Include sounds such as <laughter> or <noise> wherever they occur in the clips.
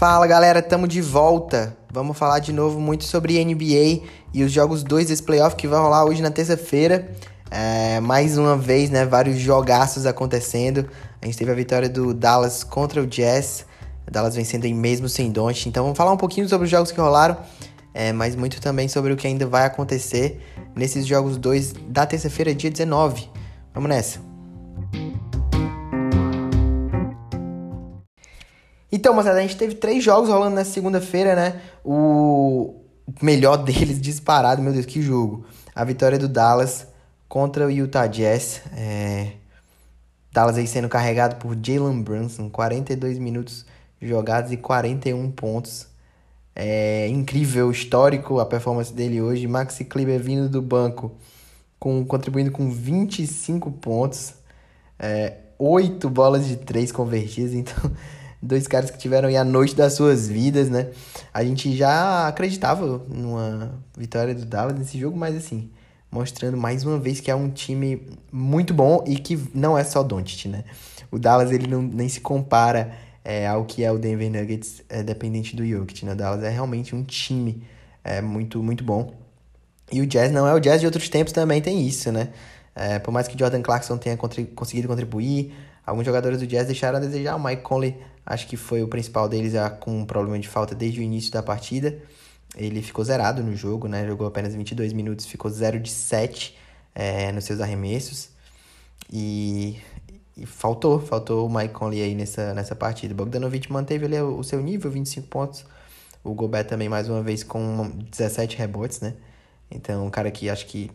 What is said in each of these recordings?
Fala galera, tamo de volta. Vamos falar de novo muito sobre NBA e os jogos 2 desse playoff que vai rolar hoje na terça-feira. É, mais uma vez, né? Vários jogaços acontecendo. A gente teve a vitória do Dallas contra o Jazz. O Dallas vencendo aí mesmo sem Don't. Então vamos falar um pouquinho sobre os jogos que rolaram, é, mas muito também sobre o que ainda vai acontecer nesses jogos 2 da terça-feira, dia 19. Vamos nessa. Então, moçada, a gente teve três jogos rolando nessa segunda-feira, né? O melhor <laughs> deles disparado, meu Deus, que jogo. A vitória do Dallas contra o Utah Jazz. É... Dallas aí sendo carregado por Jalen Brunson, 42 minutos jogados e 41 pontos. É incrível, histórico a performance dele hoje. Maxi Kleber vindo do banco, com, contribuindo com 25 pontos, é, 8 bolas de 3 convertidas. <laughs> Então, dois caras que tiveram aí a noite das suas vidas, né? A gente já acreditava numa vitória do Dallas nesse jogo, mas assim, mostrando mais uma vez que é um time muito bom e que não é só Doncic, né? O Dallas ele não, nem se compara é, ao que é o Denver Nuggets é, dependente do Jokic, né? O Dallas é realmente um time é, muito, muito bom. E o Jazz não é o Jazz de outros tempos também tem isso, né? É, por mais que Jordan Clarkson tenha conseguido contribuir, alguns jogadores do Jazz deixaram a desejar. O Mike Conley Acho que foi o principal deles já com um problema de falta desde o início da partida. Ele ficou zerado no jogo, né? Jogou apenas 22 minutos, ficou 0 de 7 é, nos seus arremessos. E, e, faltou, faltou o Mike Conley aí nessa, nessa partida. Bogdanovic manteve ali o, seu nível, 25 pontos. O Gobert também, mais uma vez, com 17 rebotes, né? Então, um cara que acho que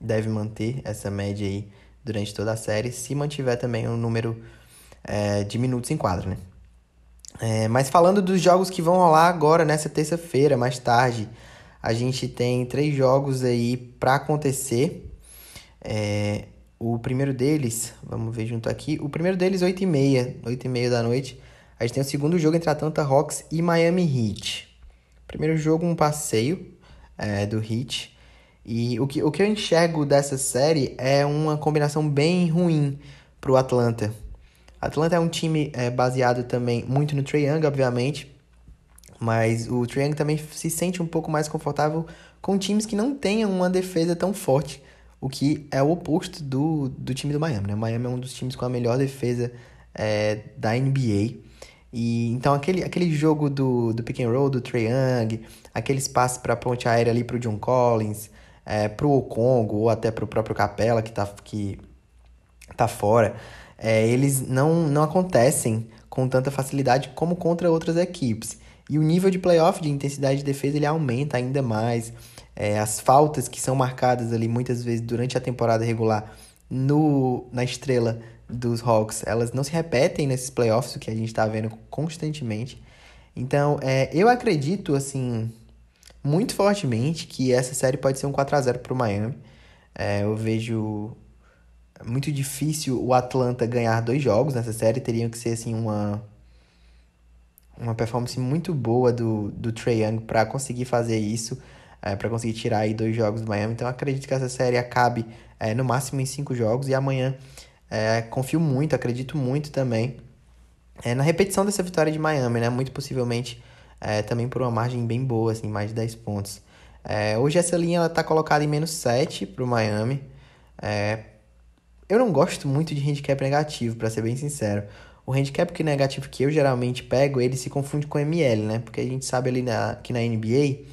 deve manter essa média aí durante toda a série, se mantiver também um número é, de minutos em quadro, né? É, mas falando dos jogos que vão rolar agora, nessa terça-feira, mais tarde, a gente tem três jogos aí para acontecer. É, o primeiro deles, vamos ver junto aqui, o primeiro deles 8h30, 8h30 da noite, a gente tem o segundo jogo entre Atlanta Hawks e Miami Heat. Primeiro jogo, um passeio é, do Heat. E o que, o que eu enxergo dessa série é uma combinação bem ruim para o Atlanta. Atlanta é um time é, baseado também muito no Trae Young, obviamente, mas o Trae Young também se sente um pouco mais confortável com times que não tenham uma defesa tão forte, o que é o oposto do, do time do Miami. Né? O Miami é um dos times com a melhor defesa é, da NBA. E, então aquele, aquele jogo do, do pick and roll do Trae Young, aquele espaço para ponte aérea ali para o John Collins, é, para o Congo ou até para o próprio Capela que está que tá fora é, eles não, não acontecem com tanta facilidade como contra outras equipes. E o nível de playoff de intensidade de defesa ele aumenta ainda mais. É, as faltas que são marcadas ali muitas vezes durante a temporada regular no, na estrela dos Hawks, elas não se repetem nesses playoffs, o que a gente está vendo constantemente. Então, é, eu acredito, assim, muito fortemente que essa série pode ser um 4 a 0 para o Miami. É, eu vejo muito difícil o Atlanta ganhar dois jogos nessa série. Teriam que ser assim uma uma performance muito boa do, do Trae Young para conseguir fazer isso, é, para conseguir tirar aí dois jogos do Miami. Então acredito que essa série acabe é, no máximo em cinco jogos e amanhã é, confio muito, acredito muito também é, na repetição dessa vitória de Miami, né? Muito possivelmente é, também por uma margem bem boa, assim, mais de 10 pontos. É, hoje essa linha ela tá colocada em menos 7 para o Miami. É, eu não gosto muito de handicap negativo, para ser bem sincero. O handicap que negativo que eu geralmente pego, ele se confunde com ML, né? Porque a gente sabe ali na, que na NBA,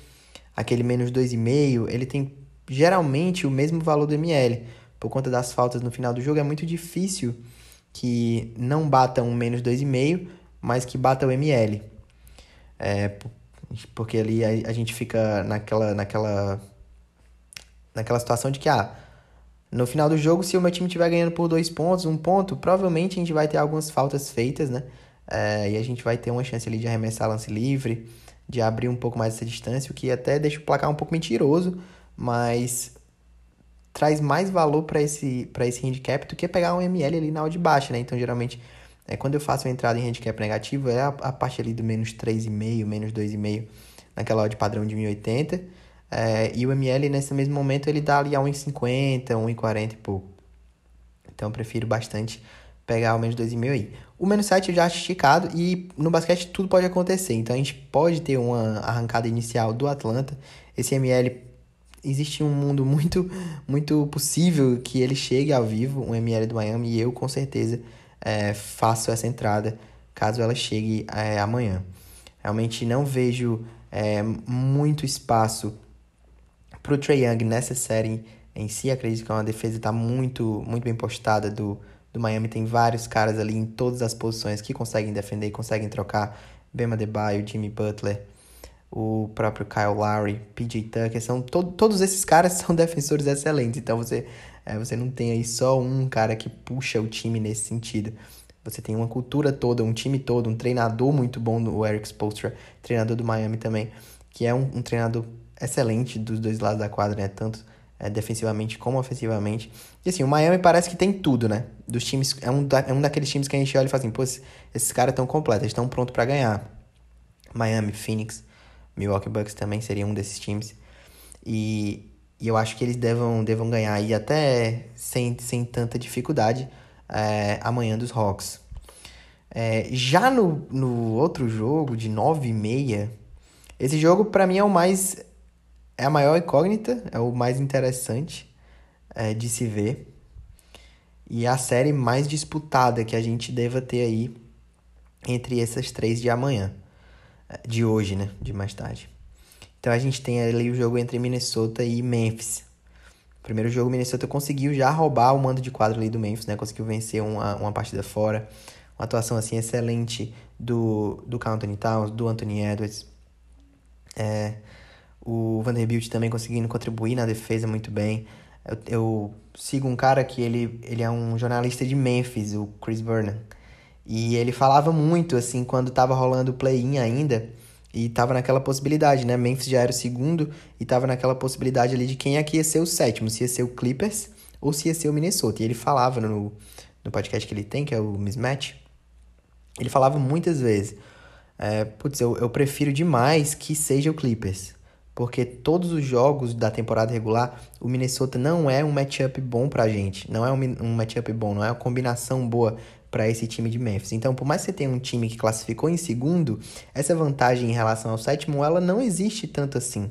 aquele menos 2,5, ele tem geralmente o mesmo valor do ML. Por conta das faltas no final do jogo, é muito difícil que não bata um menos 2,5, mas que bata o ML. É, porque ali a, a gente fica naquela, naquela, naquela situação de que, ah, no final do jogo, se o meu time estiver ganhando por dois pontos, um ponto, provavelmente a gente vai ter algumas faltas feitas, né? É, e a gente vai ter uma chance ali de arremessar lance livre, de abrir um pouco mais essa distância, o que até deixa o placar um pouco mentiroso, mas traz mais valor para esse, esse handicap do que pegar um ML ali na hora de baixa, né? Então, geralmente, é, quando eu faço uma entrada em handicap negativo, é a, a parte ali do menos 3,5, menos 2,5, naquela odd padrão de 1080, é, e o ML, nesse mesmo momento, ele dá ali a 1,50, 1,40 e pouco. Então, eu prefiro bastante pegar ao menos 2,5 aí. O menos 7 eu já acho esticado e no basquete tudo pode acontecer. Então a gente pode ter uma arrancada inicial do Atlanta. Esse ML existe um mundo muito muito possível que ele chegue ao vivo, um ML do Miami, e eu com certeza é, faço essa entrada caso ela chegue é, amanhã. Realmente não vejo é, muito espaço para o Trae Young nessa série em si. Acredito que é uma defesa está muito, muito bem postada do, do Miami. Tem vários caras ali em todas as posições que conseguem defender, conseguem trocar. Bema Debaio, Jimmy Butler, o próprio Kyle Lowry, PJ Tucker. São to todos esses caras <laughs> são defensores excelentes. Então você, é, você não tem aí só um cara que puxa o time nesse sentido. Você tem uma cultura toda, um time todo, um treinador muito bom, o Eric Spoelstra, treinador do Miami também, que é um, um treinador excelente dos dois lados da quadra, né? Tanto é, defensivamente como ofensivamente. E assim, o Miami parece que tem tudo, né? Dos times, é um, da, é um daqueles times que a gente olha e fala assim, pô, esses caras estão completos, estão prontos para ganhar. Miami, Phoenix, Milwaukee Bucks também seria um desses times. E, e eu acho que eles devam, devam ganhar aí até sem, sem tanta dificuldade é, amanhã dos Hawks. É, já no, no outro jogo, de 9 e meia, esse jogo para mim é o mais. É a maior incógnita, é o mais interessante é, de se ver. E é a série mais disputada que a gente deva ter aí entre essas três de amanhã. De hoje, né? De mais tarde. Então a gente tem ali o jogo entre Minnesota e Memphis. Primeiro jogo, Minnesota conseguiu já roubar o mando de quadro ali do Memphis, né? Conseguiu vencer uma, uma partida fora. Uma atuação, assim, excelente do, do Anthony Towns, do Anthony Edwards. É, o Vanderbilt também conseguindo contribuir na defesa muito bem. Eu, eu, sigo um cara que ele, ele é um jornalista de Memphis, o Chris Vernon. E ele falava muito, assim, quando tava rolando o play-in ainda e tava naquela possibilidade, né? Memphis já era o segundo e tava naquela possibilidade ali de quem é ia ser o sétimo, se ia ser o Clippers ou se ia ser o Minnesota. E ele falava no, no podcast que ele tem, que é o Mismatch, ele falava muitas vezes, é, putz, eu, eu prefiro demais que seja o Clippers. Porque todos os jogos da temporada regular, o Minnesota não é um matchup bom pra gente. Não é um, um matchup bom, não é uma combinação boa para esse time de Memphis. Então, por mais que você tenha um time que classificou em segundo, essa vantagem em relação ao sétimo, ela não existe tanto assim.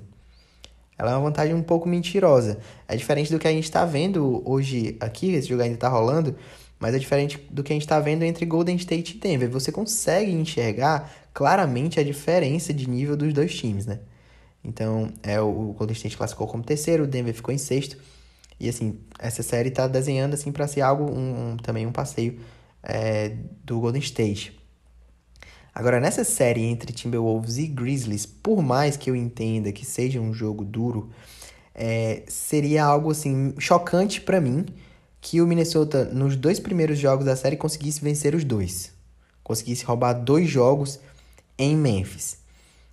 Ela é uma vantagem um pouco mentirosa. É diferente do que a gente está vendo hoje aqui, esse jogo ainda está rolando, mas é diferente do que a gente está vendo entre Golden State e Denver. Você consegue enxergar claramente a diferença de nível dos dois times, né? Então, é o Golden State classificou como terceiro, o Denver ficou em sexto. E assim, essa série está desenhando assim para ser algo um, um, também um passeio é, do Golden State. Agora, nessa série entre Timberwolves e Grizzlies, por mais que eu entenda que seja um jogo duro, é, seria algo assim chocante para mim que o Minnesota, nos dois primeiros jogos da série, conseguisse vencer os dois. Conseguisse roubar dois jogos em Memphis.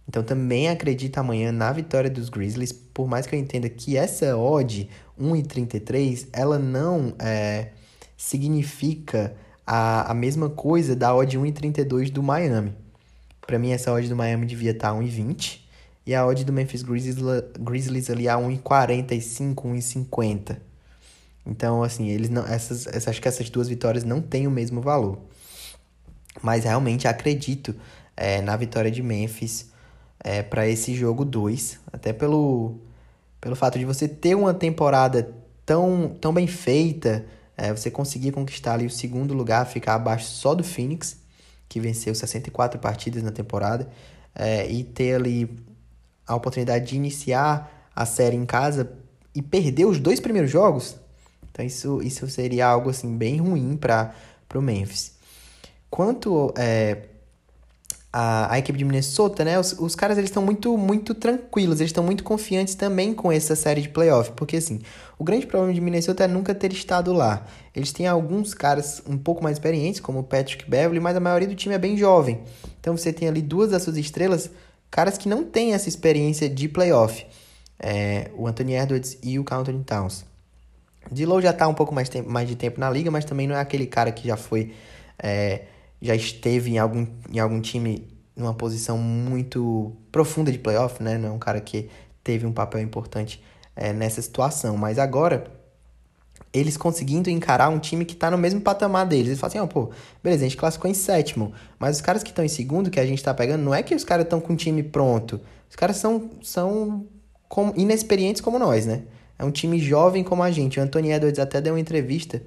Então também acredito amanhã na vitória dos Grizzlies, por mais que eu entenda que essa odd 1,33, ela não é, significa a, a mesma coisa da odd 1,32 do Miami. Para mim, essa odd do Miami devia estar tá 1,20 e a odd do Memphis Grizzlies, Grizzlies ali a 1,45, 1,50. Então, assim, eles não, essas, essas, acho que essas duas vitórias não têm o mesmo valor. Mas realmente acredito é, na vitória de Memphis é, para esse jogo 2. Até pelo, pelo fato de você ter uma temporada tão, tão bem feita, é, você conseguir conquistar ali o segundo lugar, ficar abaixo só do Phoenix, que venceu 64 partidas na temporada, é, e ter ali a oportunidade de iniciar a série em casa e perder os dois primeiros jogos, então isso, isso seria algo assim bem ruim para o Memphis. Quanto é, a, a equipe de Minnesota, né? Os, os caras eles estão muito, muito tranquilos, eles estão muito confiantes também com essa série de playoff, porque assim, o grande problema de Minnesota é nunca ter estado lá. Eles têm alguns caras um pouco mais experientes, como o Patrick Beverly, mas a maioria do time é bem jovem. Então você tem ali duas das suas estrelas, caras que não têm essa experiência de playoff. É, o Anthony Edwards e o Anthony Towns. D'Lo já está um pouco mais, mais de tempo na liga, mas também não é aquele cara que já foi é, já esteve em algum, em algum time numa posição muito profunda de playoff, né? Não é um cara que teve um papel importante é, nessa situação. Mas agora, eles conseguindo encarar um time que tá no mesmo patamar deles. Eles falam assim, ó, oh, pô, beleza, a gente classificou em sétimo, mas os caras que estão em segundo, que a gente tá pegando, não é que os caras estão com o time pronto. Os caras são, são como, inexperientes como nós, né? É um time jovem como a gente. O Anthony Edwards até deu uma entrevista,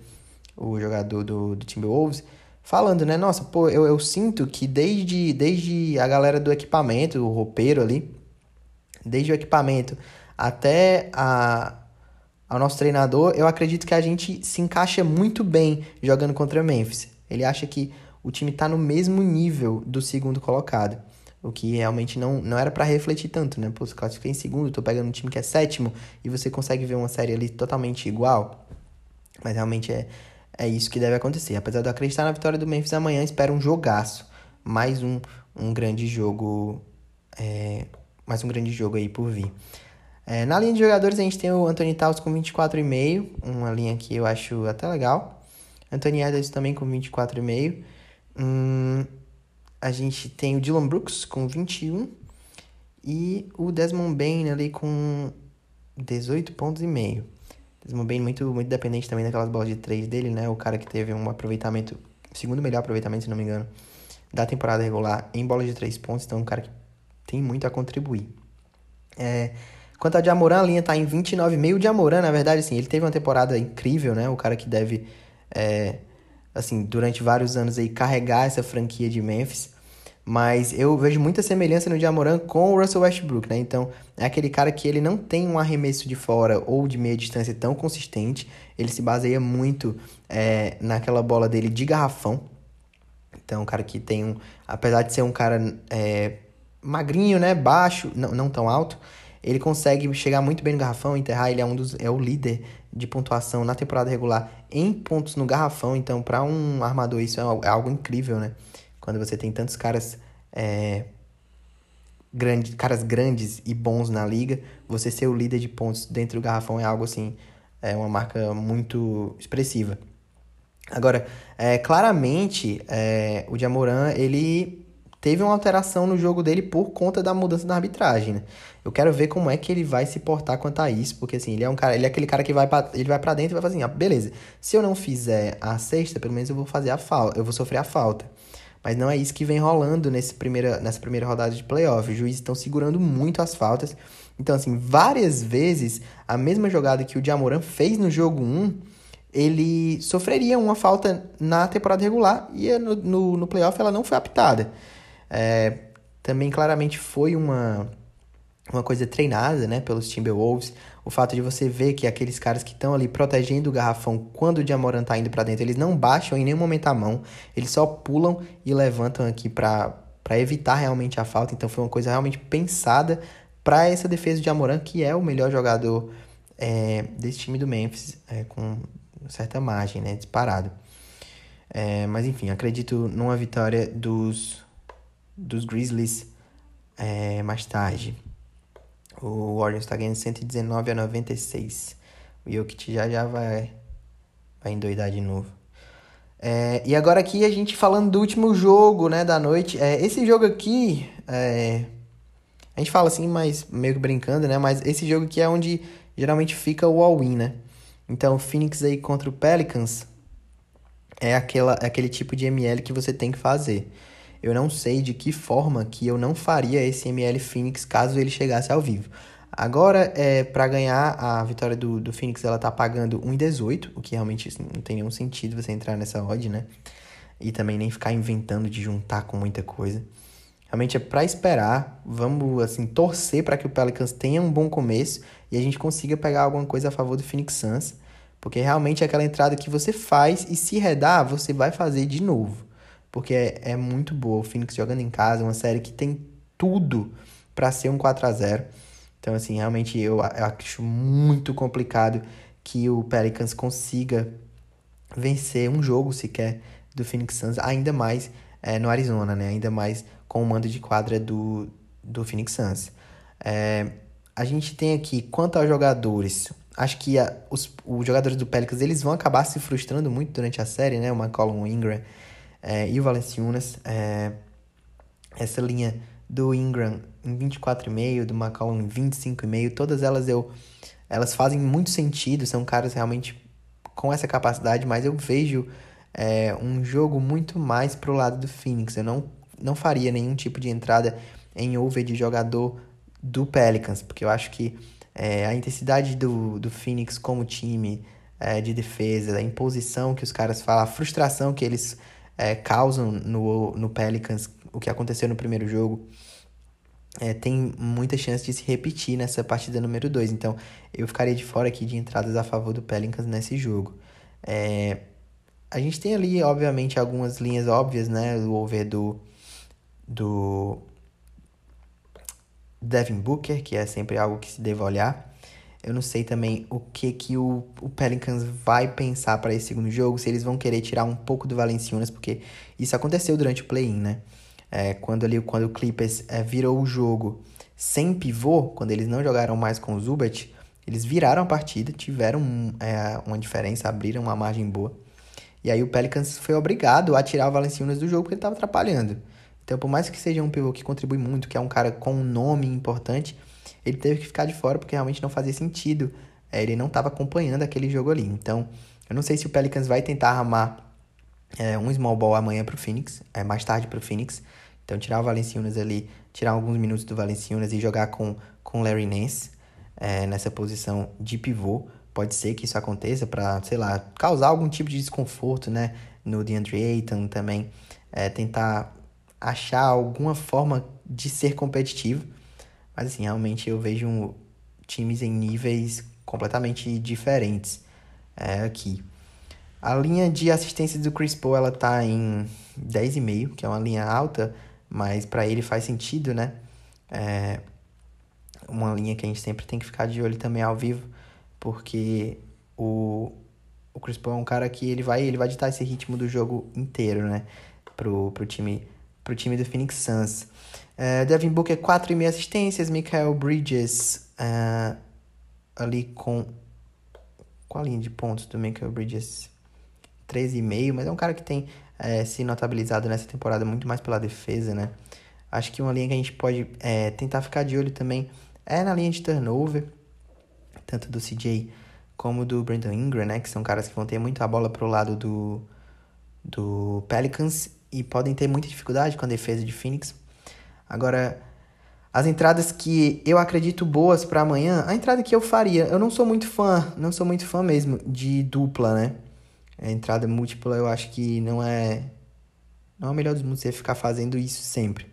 o jogador do, do Timberwolves, falando, né? Nossa, pô, eu, eu sinto que desde, desde a galera do equipamento, o roupeiro ali, desde o equipamento até a, ao nosso treinador, eu acredito que a gente se encaixa muito bem jogando contra Memphis. Ele acha que o time está no mesmo nível do segundo colocado. O que realmente não, não era para refletir tanto, né? Pô, você classifica em segundo, tô pegando um time que é sétimo e você consegue ver uma série ali totalmente igual. Mas realmente é, é isso que deve acontecer. Apesar de eu acreditar na vitória do Memphis amanhã, espero um jogaço. Mais um, um grande jogo. É, mais um grande jogo aí por vir. É, na linha de jogadores, a gente tem o Anthony Taus com 24,5, uma linha que eu acho até legal. Anthony Edwards também com 24,5. Hum, a gente tem o Dylan Brooks com 21 e o Desmond Bain ali com 18 pontos e meio. Desmond Bain muito, muito dependente também daquelas bolas de 3 dele, né? O cara que teve um aproveitamento, segundo melhor aproveitamento, se não me engano, da temporada regular em bola de 3 pontos. Então, um cara que tem muito a contribuir. É, Quanto a Jamoran, a linha tá em 29,5. O Jamoran, na verdade, assim, ele teve uma temporada incrível, né? O cara que deve, é, assim, durante vários anos aí, carregar essa franquia de Memphis. Mas eu vejo muita semelhança no Jamoran com o Russell Westbrook, né? Então, é aquele cara que ele não tem um arremesso de fora ou de meia distância tão consistente. Ele se baseia muito é, naquela bola dele de garrafão. Então, um cara que tem um... Apesar de ser um cara é, magrinho, né? Baixo, não, não tão alto ele consegue chegar muito bem no garrafão, enterrar, ele é um dos é o líder de pontuação na temporada regular em pontos no garrafão, então para um armador isso é algo é incrível, né? Quando você tem tantos caras é, grande, caras grandes e bons na liga, você ser o líder de pontos dentro do garrafão é algo assim, é uma marca muito expressiva. Agora, é, claramente, é, o Jamoran, ele teve uma alteração no jogo dele por conta da mudança da arbitragem, né? Eu quero ver como é que ele vai se portar quanto a isso, porque assim, ele é um cara, ele é aquele cara que vai pra, ele vai para dentro e vai fazer assim, ah, beleza. Se eu não fizer a sexta, pelo menos eu vou fazer a falta, eu vou sofrer a falta. Mas não é isso que vem rolando nesse primeira, nessa primeira rodada de playoff. Os juízes estão segurando muito as faltas. Então, assim, várias vezes, a mesma jogada que o Jamoran fez no jogo 1, ele sofreria uma falta na temporada regular e no, no, no playoff ela não foi apitada. É, também claramente foi uma, uma coisa treinada né, pelos Timberwolves. O fato de você ver que aqueles caras que estão ali protegendo o garrafão quando o Jamoran tá indo para dentro, eles não baixam em nenhum momento a mão, eles só pulam e levantam aqui para evitar realmente a falta. Então foi uma coisa realmente pensada para essa defesa de Jamoran, que é o melhor jogador é, desse time do Memphis, é, com certa margem, né, disparado. É, mas enfim, acredito numa vitória dos dos Grizzlies é, mais tarde. O Warriors está ganhando 119 a 96. O Jokic já já vai, vai endoidar de novo. É, e agora aqui a gente falando do último jogo né, da noite. É, esse jogo aqui, é, a gente fala assim, mas meio que brincando, né? Mas esse jogo aqui é onde geralmente fica o all-in, né? Então, o Phoenix aí contra o Pelicans é, aquela, é aquele tipo de ML que você tem que fazer. Eu não sei de que forma que eu não faria esse ML Phoenix caso ele chegasse ao vivo. Agora, é, para ganhar a vitória do, do Phoenix, ela tá pagando 1,18, o que realmente não tem nenhum sentido você entrar nessa odd, né? E também nem ficar inventando de juntar com muita coisa. Realmente é para esperar, vamos assim torcer para que o Pelicans tenha um bom começo e a gente consiga pegar alguma coisa a favor do Phoenix Suns, porque realmente é aquela entrada que você faz e se redar, você vai fazer de novo porque é, é muito boa. O Phoenix jogando em casa, uma série que tem tudo para ser um 4 a 0 Então, assim, realmente eu, eu acho muito complicado que o Pelicans consiga vencer um jogo sequer do Phoenix Suns, ainda mais é, no Arizona, né? Ainda mais com o mando de quadra do, do Phoenix Suns. É, a gente tem aqui, quanto aos jogadores, acho que a, os, os jogadores do Pelicans eles vão acabar se frustrando muito durante a série, né? O McCollum Ingram é, e o Valenciunas. É, essa linha do Ingram em 24,5, do McCollum em 25,5, todas elas eu elas fazem muito sentido, são caras realmente com essa capacidade, mas eu vejo é, um jogo muito mais pro lado do Phoenix. Eu não, não faria nenhum tipo de entrada em over de jogador do Pelicans, porque eu acho que é, a intensidade do, do Phoenix como time é, de defesa, a imposição que os caras falam, a frustração que eles é, causam no, no Pelicans, o que aconteceu no primeiro jogo, é, tem muita chance de se repetir nessa partida número 2. Então, eu ficaria de fora aqui de entradas a favor do Pelicans nesse jogo. É, a gente tem ali, obviamente, algumas linhas óbvias, né? O over do, do Devin Booker, que é sempre algo que se deve olhar. Eu não sei também o que que o, o Pelicans vai pensar para esse segundo jogo, se eles vão querer tirar um pouco do Valenciunas, porque isso aconteceu durante o play-in, né? É, quando ali quando o Clippers é, virou o jogo sem pivô, quando eles não jogaram mais com o Zubat, eles viraram a partida, tiveram é, uma diferença, abriram uma margem boa. E aí o Pelicans foi obrigado a tirar o Valenciunas do jogo porque ele estava atrapalhando. Então, por mais que seja um pivô que contribui muito, que é um cara com um nome importante, ele teve que ficar de fora porque realmente não fazia sentido. É, ele não estava acompanhando aquele jogo ali. Então, eu não sei se o Pelicans vai tentar armar é, um small ball amanhã para o Phoenix, é, mais tarde para o Phoenix. Então, tirar o Valenciunas ali, tirar alguns minutos do Valenciunas e jogar com o Larry Nance é, nessa posição de pivô. Pode ser que isso aconteça para, sei lá, causar algum tipo de desconforto, né? No DeAndre Ayton também. É, tentar achar alguma forma de ser competitivo. Mas assim, realmente eu vejo times em níveis completamente diferentes é, aqui. A linha de assistência do Chris Paul, ela tá em 10,5, que é uma linha alta, mas para ele faz sentido, né? É uma linha que a gente sempre tem que ficar de olho também ao vivo, porque o, o Chris Paul é um cara que ele vai, ele vai ditar esse ritmo do jogo inteiro, né? Pro, pro time para o time do Phoenix Suns. Uh, Devin Booker, 4,5 assistências. Michael Bridges, uh, ali com... Qual a linha de pontos do Michael Bridges? 13,5, mas é um cara que tem é, se notabilizado nessa temporada muito mais pela defesa, né? Acho que uma linha que a gente pode tentar ficar de olho também é na linha de turnover, tanto do CJ como do Brandon Ingram, né? Que são caras que vão ter muito a bola pro lado do, do Pelicans e podem ter muita dificuldade com a defesa de Phoenix. Agora, as entradas que eu acredito boas para amanhã, a entrada que eu faria, eu não sou muito fã, não sou muito fã mesmo de dupla, né? A entrada múltipla eu acho que não é não é o melhor dos mundos você ficar fazendo isso sempre.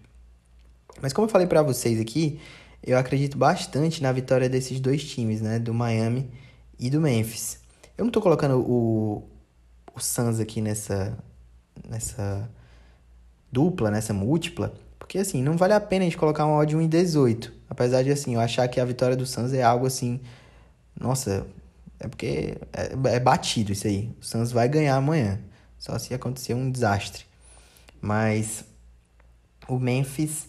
Mas como eu falei para vocês aqui, eu acredito bastante na vitória desses dois times, né, do Miami e do Memphis. Eu não tô colocando o o Suns aqui nessa nessa dupla, nessa múltipla, porque assim, não vale a pena a gente colocar uma odd 1 em 18. Apesar de assim, eu achar que a vitória do Suns é algo assim, nossa, é porque é, é batido isso aí. O Suns vai ganhar amanhã, só se acontecer um desastre. Mas o Memphis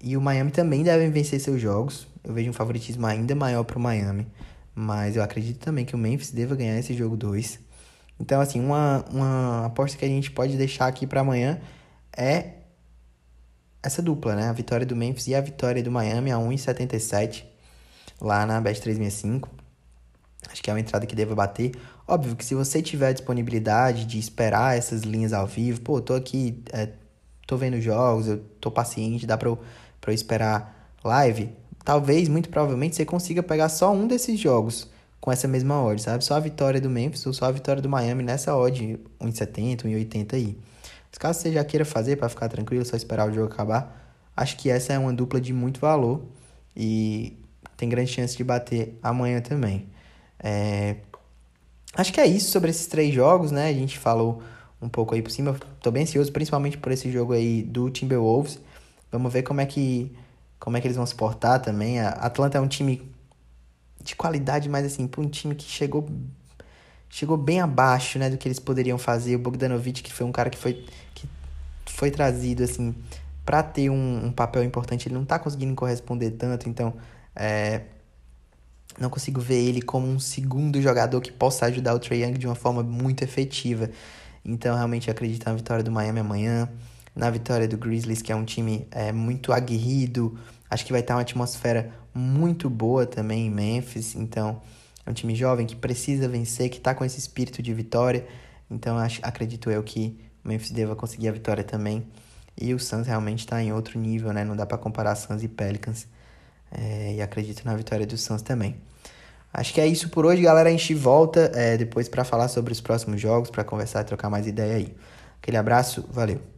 e o Miami também devem vencer seus jogos. Eu vejo um favoritismo ainda maior para o Miami, mas eu acredito também que o Memphis deva ganhar esse jogo 2. Então, assim, uma, uma aposta que a gente pode deixar aqui para amanhã é essa dupla, né? A vitória do Memphis e a vitória do Miami a 1,77 lá na Bet 365. Acho que é uma entrada que deva bater. Óbvio que se você tiver disponibilidade de esperar essas linhas ao vivo, pô, tô aqui, é, tô vendo jogos, eu tô paciente, dá pra eu, pra eu esperar live, talvez, muito provavelmente, você consiga pegar só um desses jogos com essa mesma odd, sabe? Só a vitória do Memphis ou só a vitória do Miami nessa odd 1,70, 1,80 aí. Caso você já queira fazer para ficar tranquilo, só esperar o jogo acabar, acho que essa é uma dupla de muito valor e tem grande chance de bater amanhã também. É... Acho que é isso sobre esses três jogos, né? A gente falou um pouco aí por cima. Tô bem ansioso, principalmente por esse jogo aí do Timberwolves. Vamos ver como é que como é que eles vão se portar também. A Atlanta é um time de qualidade, mas assim, para um time que chegou chegou bem abaixo, né, do que eles poderiam fazer. O Bogdanovic, que foi um cara que foi que foi trazido assim para ter um, um, papel importante, ele não tá conseguindo corresponder tanto, então é, não consigo ver ele como um segundo jogador que possa ajudar o Trae Young de uma forma muito efetiva. Então, realmente acredito na vitória do Miami amanhã, na vitória do Grizzlies, que é um time é, muito aguerrido. Acho que vai estar uma atmosfera muito boa também em Memphis. Então, É um time jovem que precisa vencer, que tá com esse espírito de vitória. Então acho, acredito eu que o Memphis deva conseguir a vitória também. E o Suns realmente está em outro nível, né? Não dá para comparar Suns e Pelicans. É, e acredito na vitória do Suns também. Acho que é isso por hoje, galera. A gente volta é, depois para falar sobre os próximos jogos, para conversar e trocar mais ideia aí. Aquele abraço, valeu.